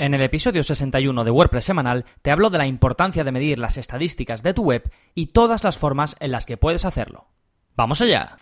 En el episodio 61 de WordPress semanal te hablo de la importancia de medir las estadísticas de tu web y todas las formas en las que puedes hacerlo. ¡Vamos allá!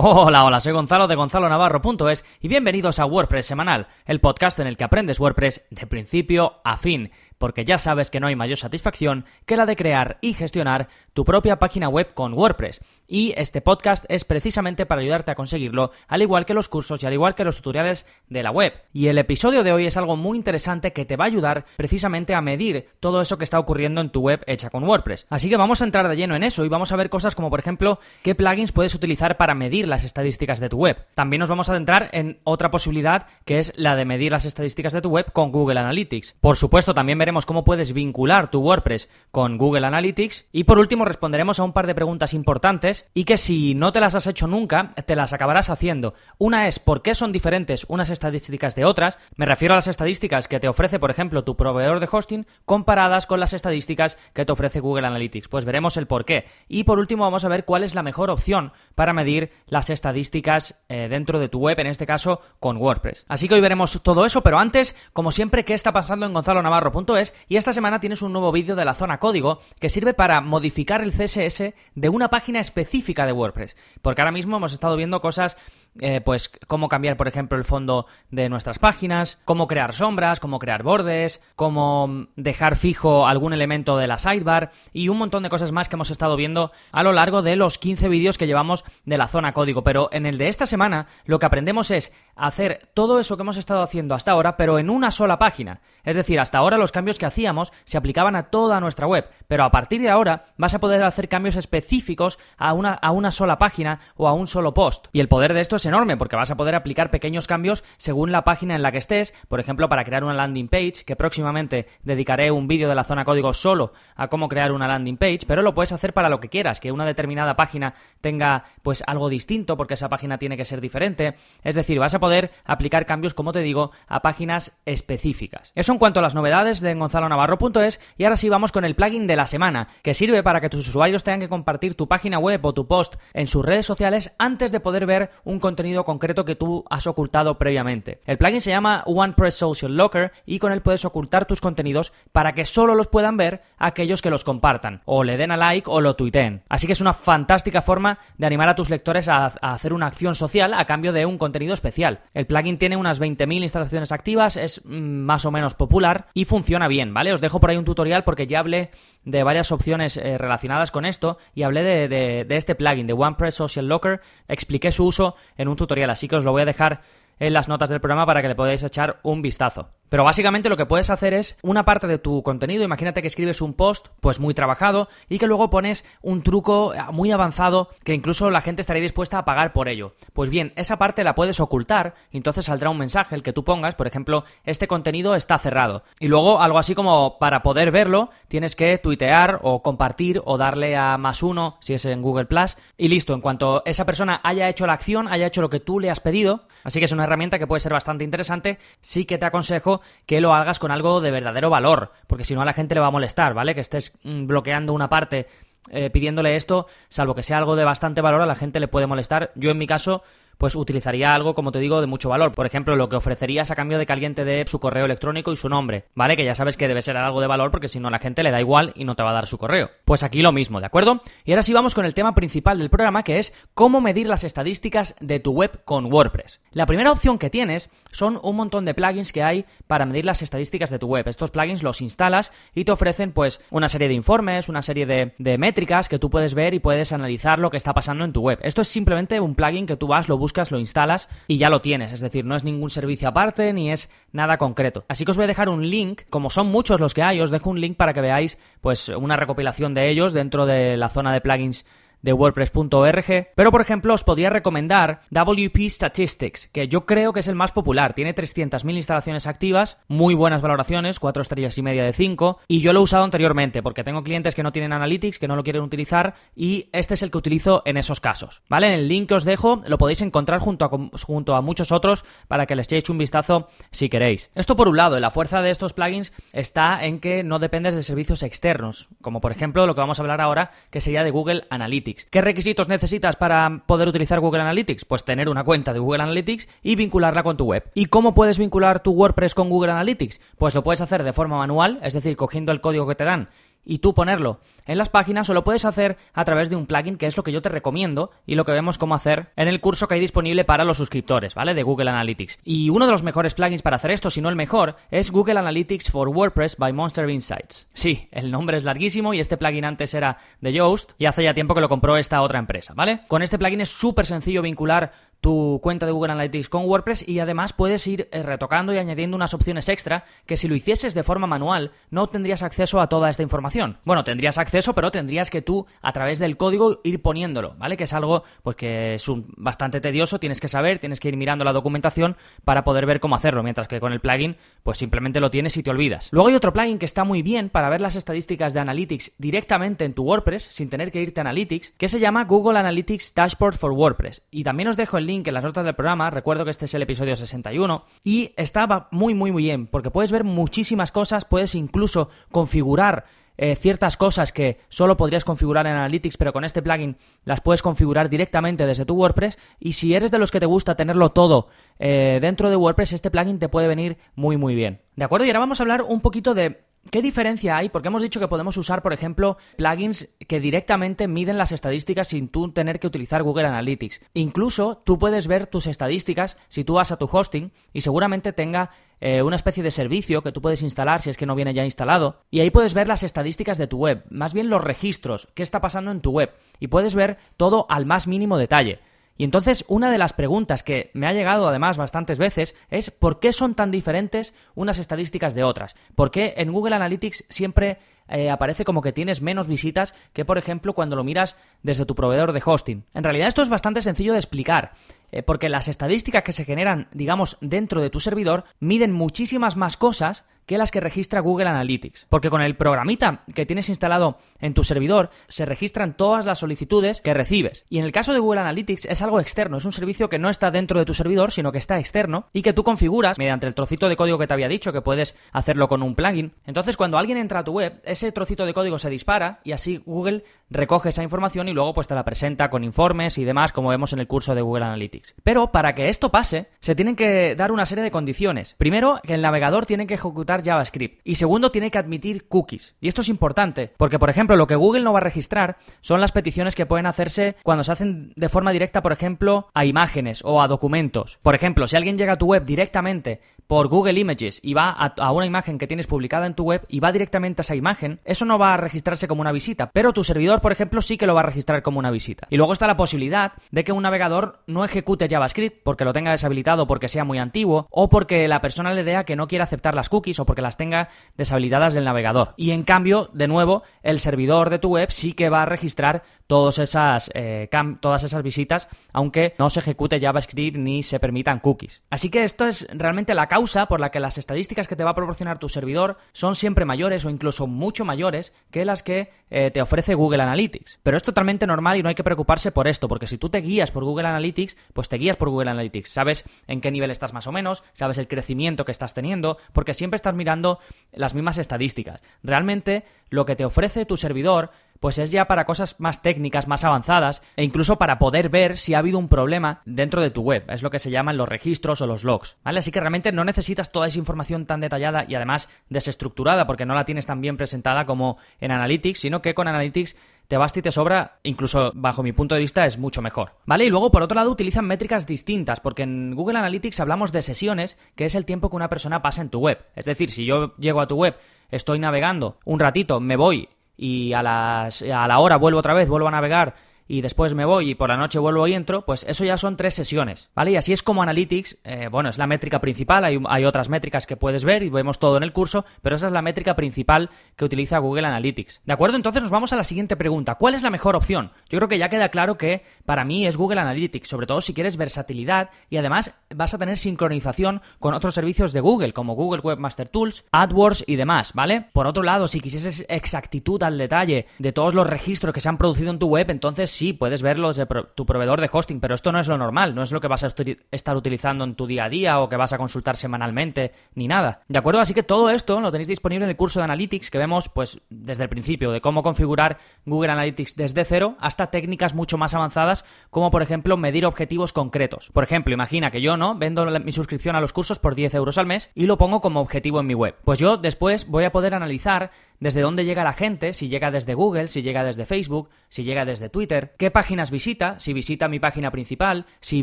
Hola, hola, soy Gonzalo de gonzalonavarro.es y bienvenidos a WordPress Semanal, el podcast en el que aprendes WordPress de principio a fin porque ya sabes que no hay mayor satisfacción que la de crear y gestionar tu propia página web con WordPress. Y este podcast es precisamente para ayudarte a conseguirlo, al igual que los cursos y al igual que los tutoriales de la web. Y el episodio de hoy es algo muy interesante que te va a ayudar precisamente a medir todo eso que está ocurriendo en tu web hecha con WordPress. Así que vamos a entrar de lleno en eso y vamos a ver cosas como por ejemplo qué plugins puedes utilizar para medir las estadísticas de tu web. También nos vamos a adentrar en otra posibilidad que es la de medir las estadísticas de tu web con Google Analytics. Por supuesto, también veremos cómo puedes vincular tu WordPress con Google Analytics y por último responderemos a un par de preguntas importantes y que si no te las has hecho nunca, te las acabarás haciendo. Una es por qué son diferentes unas estadísticas de otras. Me refiero a las estadísticas que te ofrece, por ejemplo, tu proveedor de hosting comparadas con las estadísticas que te ofrece Google Analytics. Pues veremos el por qué. Y por último vamos a ver cuál es la mejor opción para medir las estadísticas eh, dentro de tu web, en este caso con WordPress. Así que hoy veremos todo eso, pero antes, como siempre, ¿qué está pasando en gonzalonavarro.es? Y esta semana tienes un nuevo vídeo de la zona código que sirve para modificar el CSS de una página específica de WordPress. Porque ahora mismo hemos estado viendo cosas eh, pues cómo cambiar, por ejemplo, el fondo de nuestras páginas, cómo crear sombras, cómo crear bordes, cómo dejar fijo algún elemento de la sidebar y un montón de cosas más que hemos estado viendo a lo largo de los 15 vídeos que llevamos de la zona código. Pero en el de esta semana lo que aprendemos es hacer todo eso que hemos estado haciendo hasta ahora, pero en una sola página. Es decir, hasta ahora los cambios que hacíamos se aplicaban a toda nuestra web, pero a partir de ahora vas a poder hacer cambios específicos a una, a una sola página o a un solo post. Y el poder de esto es enorme porque vas a poder aplicar pequeños cambios según la página en la que estés, por ejemplo, para crear una landing page, que próximamente dedicaré un vídeo de la zona código solo a cómo crear una landing page, pero lo puedes hacer para lo que quieras, que una determinada página tenga pues algo distinto porque esa página tiene que ser diferente, es decir, vas a poder aplicar cambios, como te digo, a páginas específicas. Eso en cuanto a las novedades de gonzalonavarro.es y ahora sí vamos con el plugin de la semana, que sirve para que tus usuarios tengan que compartir tu página web o tu post en sus redes sociales antes de poder ver un concreto que tú has ocultado previamente. El plugin se llama OnePress Social Locker y con él puedes ocultar tus contenidos para que solo los puedan ver aquellos que los compartan, o le den a like o lo tuiteen. Así que es una fantástica forma de animar a tus lectores a, a hacer una acción social a cambio de un contenido especial. El plugin tiene unas 20.000 instalaciones activas, es mm, más o menos popular y funciona bien, ¿vale? Os dejo por ahí un tutorial porque ya hablé de varias opciones eh, relacionadas con esto y hablé de, de, este plugin, de OnePress Social Locker, expliqué su uso en un tutorial, así que os lo voy a dejar en las notas del programa para que le podáis echar un vistazo. Pero básicamente lo que puedes hacer es una parte de tu contenido, imagínate que escribes un post pues muy trabajado y que luego pones un truco eh, muy avanzado que incluso la gente estaría dispuesta a pagar por ello. Pues bien, esa parte la puedes ocultar y entonces saldrá un mensaje el que tú pongas, por ejemplo, este contenido está cerrado. Y luego algo así como para poder verlo tienes que tuitear o compartir o darle a más uno si es en Google Plus y listo, en cuanto esa persona haya hecho la acción, haya hecho lo que tú le has pedido, así que es una herramienta que puede ser bastante interesante, sí que te aconsejo que lo hagas con algo de verdadero valor, porque si no a la gente le va a molestar, ¿vale? Que estés mm, bloqueando una parte eh, pidiéndole esto, salvo que sea algo de bastante valor, a la gente le puede molestar. Yo en mi caso pues utilizaría algo, como te digo, de mucho valor. Por ejemplo, lo que ofrecerías a cambio de que alguien te dé su correo electrónico y su nombre, ¿vale? Que ya sabes que debe ser algo de valor porque si no la gente le da igual y no te va a dar su correo. Pues aquí lo mismo, ¿de acuerdo? Y ahora sí vamos con el tema principal del programa que es cómo medir las estadísticas de tu web con WordPress. La primera opción que tienes son un montón de plugins que hay para medir las estadísticas de tu web. Estos plugins los instalas y te ofrecen pues una serie de informes, una serie de, de métricas que tú puedes ver y puedes analizar lo que está pasando en tu web. Esto es simplemente un plugin que tú vas, lo buscas, lo instalas y ya lo tienes. Es decir, no es ningún servicio aparte ni es nada concreto. Así que os voy a dejar un link, como son muchos los que hay, os dejo un link para que veáis pues una recopilación de ellos dentro de la zona de plugins de WordPress.org, pero por ejemplo os podría recomendar WP Statistics, que yo creo que es el más popular. Tiene 300.000 instalaciones activas, muy buenas valoraciones, 4 estrellas y media de 5, y yo lo he usado anteriormente porque tengo clientes que no tienen Analytics, que no lo quieren utilizar, y este es el que utilizo en esos casos. ¿Vale? En el link que os dejo lo podéis encontrar junto a, junto a muchos otros para que les echéis un vistazo si queréis. Esto por un lado, la fuerza de estos plugins está en que no dependes de servicios externos, como por ejemplo lo que vamos a hablar ahora, que sería de Google Analytics. ¿Qué requisitos necesitas para poder utilizar Google Analytics? Pues tener una cuenta de Google Analytics y vincularla con tu web. ¿Y cómo puedes vincular tu WordPress con Google Analytics? Pues lo puedes hacer de forma manual, es decir, cogiendo el código que te dan y tú ponerlo en las páginas o lo puedes hacer a través de un plugin que es lo que yo te recomiendo y lo que vemos cómo hacer en el curso que hay disponible para los suscriptores, ¿vale? De Google Analytics. Y uno de los mejores plugins para hacer esto, si no el mejor, es Google Analytics for WordPress by Monster Insights. Sí, el nombre es larguísimo y este plugin antes era de Yoast y hace ya tiempo que lo compró esta otra empresa, ¿vale? Con este plugin es súper sencillo vincular tu cuenta de Google Analytics con WordPress y además puedes ir eh, retocando y añadiendo unas opciones extra que si lo hicieses de forma manual no tendrías acceso a toda esta información. Bueno, tendrías acceso, pero tendrías que tú a través del código ir poniéndolo, ¿vale? Que es algo pues que es un, bastante tedioso, tienes que saber, tienes que ir mirando la documentación para poder ver cómo hacerlo, mientras que con el plugin pues simplemente lo tienes y te olvidas. Luego hay otro plugin que está muy bien para ver las estadísticas de Analytics directamente en tu WordPress sin tener que irte a Analytics, que se llama Google Analytics Dashboard for WordPress. Y también os dejo el link en las notas del programa, recuerdo que este es el episodio 61, y estaba muy muy muy bien, porque puedes ver muchísimas cosas, puedes incluso configurar eh, ciertas cosas que solo podrías configurar en Analytics, pero con este plugin las puedes configurar directamente desde tu WordPress. Y si eres de los que te gusta tenerlo todo eh, dentro de WordPress, este plugin te puede venir muy muy bien. ¿De acuerdo? Y ahora vamos a hablar un poquito de ¿Qué diferencia hay? Porque hemos dicho que podemos usar, por ejemplo, plugins que directamente miden las estadísticas sin tú tener que utilizar Google Analytics. Incluso tú puedes ver tus estadísticas si tú vas a tu hosting y seguramente tenga eh, una especie de servicio que tú puedes instalar si es que no viene ya instalado. Y ahí puedes ver las estadísticas de tu web, más bien los registros, qué está pasando en tu web. Y puedes ver todo al más mínimo detalle. Y entonces una de las preguntas que me ha llegado además bastantes veces es ¿por qué son tan diferentes unas estadísticas de otras? ¿Por qué en Google Analytics siempre eh, aparece como que tienes menos visitas que por ejemplo cuando lo miras desde tu proveedor de hosting? En realidad esto es bastante sencillo de explicar. Eh, porque las estadísticas que se generan, digamos, dentro de tu servidor, miden muchísimas más cosas que las que registra Google Analytics. Porque con el programita que tienes instalado en tu servidor se registran todas las solicitudes que recibes. Y en el caso de Google Analytics es algo externo, es un servicio que no está dentro de tu servidor, sino que está externo y que tú configuras mediante el trocito de código que te había dicho, que puedes hacerlo con un plugin. Entonces cuando alguien entra a tu web, ese trocito de código se dispara y así Google recoge esa información y luego pues te la presenta con informes y demás, como vemos en el curso de Google Analytics. Pero para que esto pase, se tienen que dar una serie de condiciones. Primero, que el navegador tiene que ejecutar JavaScript. Y segundo, tiene que admitir cookies. Y esto es importante, porque por ejemplo, lo que Google no va a registrar son las peticiones que pueden hacerse cuando se hacen de forma directa, por ejemplo, a imágenes o a documentos. Por ejemplo, si alguien llega a tu web directamente por Google Images y va a, una imagen que tienes publicada en tu web y va directamente a esa imagen, eso no va a registrarse como una visita, pero tu servidor, por ejemplo, sí que lo va a registrar como una visita. Y luego está la posibilidad de que un navegador no ejecute JavaScript porque lo tenga deshabilitado, porque sea muy antiguo, o porque la persona le dé que no quiere aceptar las cookies o porque las tenga deshabilitadas del navegador. Y en cambio, de nuevo, el servidor de tu web sí que va a registrar todas esas, eh, todas esas visitas, aunque no se ejecute JavaScript ni se permitan cookies. Así que esto es realmente la causa por la que las estadísticas que te va a proporcionar tu servidor son siempre mayores o incluso mucho mayores que las que eh, te ofrece Google Analytics. Pero es totalmente normal y no hay que preocuparse por esto, porque si tú te guías por Google Analytics, pues te guías por Google Analytics. Sabes en qué nivel estás más o menos, sabes el crecimiento que estás teniendo, porque siempre estás mirando las mismas estadísticas. Realmente lo que te ofrece tu servidor pues es ya para cosas más técnicas, más avanzadas, e incluso para poder ver si ha habido un problema dentro de tu web. Es lo que se llaman los registros o los logs. Así que realmente no necesitas toda esa información tan detallada y además desestructurada, porque no la tienes tan bien presentada como en Analytics, sino que con Analytics te basta y te sobra, incluso bajo mi punto de vista es mucho mejor. ¿Vale? Y luego por otro lado utilizan métricas distintas, porque en Google Analytics hablamos de sesiones, que es el tiempo que una persona pasa en tu web. Es decir, si yo llego a tu web, estoy navegando un ratito, me voy y a, las, a la hora vuelvo otra vez, vuelvo a navegar y después me voy y por la noche vuelvo y entro, pues eso ya son tres sesiones, ¿vale? Y así es como Analytics, eh, bueno, es la métrica principal, hay, hay otras métricas que puedes ver y vemos todo en el curso, pero esa es la métrica principal que utiliza Google Analytics. ¿De acuerdo? Entonces nos vamos a la siguiente pregunta. ¿Cuál es la mejor opción? Yo creo que ya queda claro que para mí es Google Analytics, sobre todo si quieres versatilidad y además vas a tener sincronización con otros servicios de Google, como Google Webmaster Tools, AdWords y demás, ¿vale? Por otro lado, si quisieses exactitud al detalle de todos los registros que se han producido en tu web, entonces sí, puedes verlos de tu proveedor de hosting, pero esto no es lo normal, no es lo que vas a estar utilizando en tu día a día o que vas a consultar semanalmente, ni nada. ¿De acuerdo? Así que todo esto lo tenéis disponible en el curso de Analytics que vemos pues desde el principio, de cómo configurar Google Analytics desde cero hasta técnicas mucho más avanzadas, como por ejemplo medir objetivos concretos. Por ejemplo, imagina que yo no vendo mi suscripción a los cursos por 10 euros al mes y lo pongo como objetivo en mi web. Pues yo después voy a poder analizar desde dónde llega la gente, si llega desde Google, si llega desde Facebook, si llega desde Twitter, qué páginas visita, si visita mi página principal, si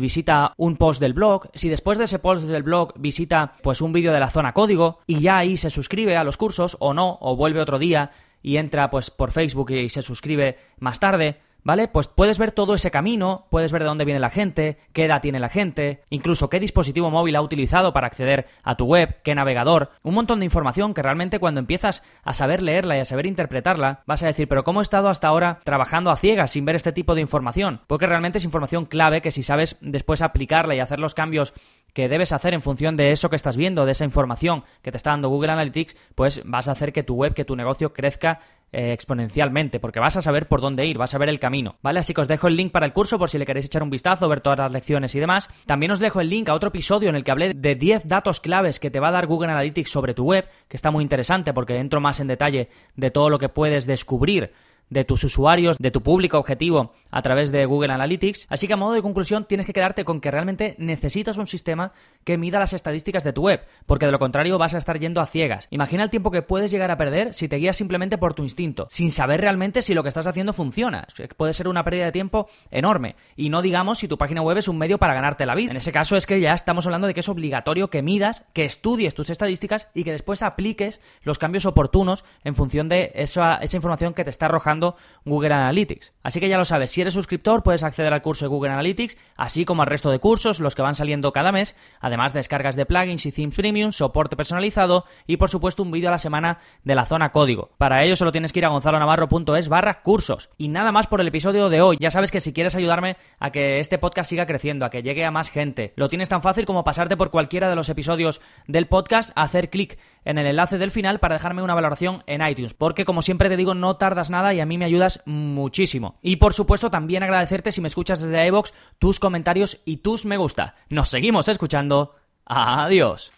visita un post del blog, si después de ese post del blog visita pues un vídeo de la zona código y ya ahí se suscribe a los cursos o no, o vuelve otro día y entra pues por Facebook y se suscribe más tarde. ¿Vale? Pues puedes ver todo ese camino, puedes ver de dónde viene la gente, qué edad tiene la gente, incluso qué dispositivo móvil ha utilizado para acceder a tu web, qué navegador, un montón de información que realmente cuando empiezas a saber leerla y a saber interpretarla, vas a decir, pero ¿cómo he estado hasta ahora trabajando a ciegas sin ver este tipo de información? Porque realmente es información clave que si sabes después aplicarla y hacer los cambios que debes hacer en función de eso que estás viendo, de esa información que te está dando Google Analytics, pues vas a hacer que tu web, que tu negocio crezca eh, exponencialmente, porque vas a saber por dónde ir, vas a ver el camino, ¿vale? Así que os dejo el link para el curso por si le queréis echar un vistazo, ver todas las lecciones y demás. También os dejo el link a otro episodio en el que hablé de 10 datos claves que te va a dar Google Analytics sobre tu web, que está muy interesante porque entro más en detalle de todo lo que puedes descubrir de tus usuarios, de tu público objetivo a través de Google Analytics. Así que a modo de conclusión tienes que quedarte con que realmente necesitas un sistema que mida las estadísticas de tu web, porque de lo contrario vas a estar yendo a ciegas. Imagina el tiempo que puedes llegar a perder si te guías simplemente por tu instinto, sin saber realmente si lo que estás haciendo funciona. Puede ser una pérdida de tiempo enorme. Y no digamos si tu página web es un medio para ganarte la vida. En ese caso es que ya estamos hablando de que es obligatorio que midas, que estudies tus estadísticas y que después apliques los cambios oportunos en función de esa, esa información que te está arrojando Google Analytics. Así que ya lo sabes, si eres suscriptor puedes acceder al curso de Google Analytics, así como al resto de cursos, los que van saliendo cada mes, además de descargas de plugins y themes premium, soporte personalizado y por supuesto un vídeo a la semana de la zona código. Para ello solo tienes que ir a gonzalonavarro.es barra cursos. Y nada más por el episodio de hoy. Ya sabes que si quieres ayudarme a que este podcast siga creciendo, a que llegue a más gente, lo tienes tan fácil como pasarte por cualquiera de los episodios del podcast, hacer clic en el enlace del final para dejarme una valoración en iTunes, porque como siempre te digo, no tardas nada y a mí me ayudas muchísimo. Y por supuesto, también agradecerte si me escuchas desde iVoox, tus comentarios y tus me gusta. Nos seguimos escuchando. Adiós.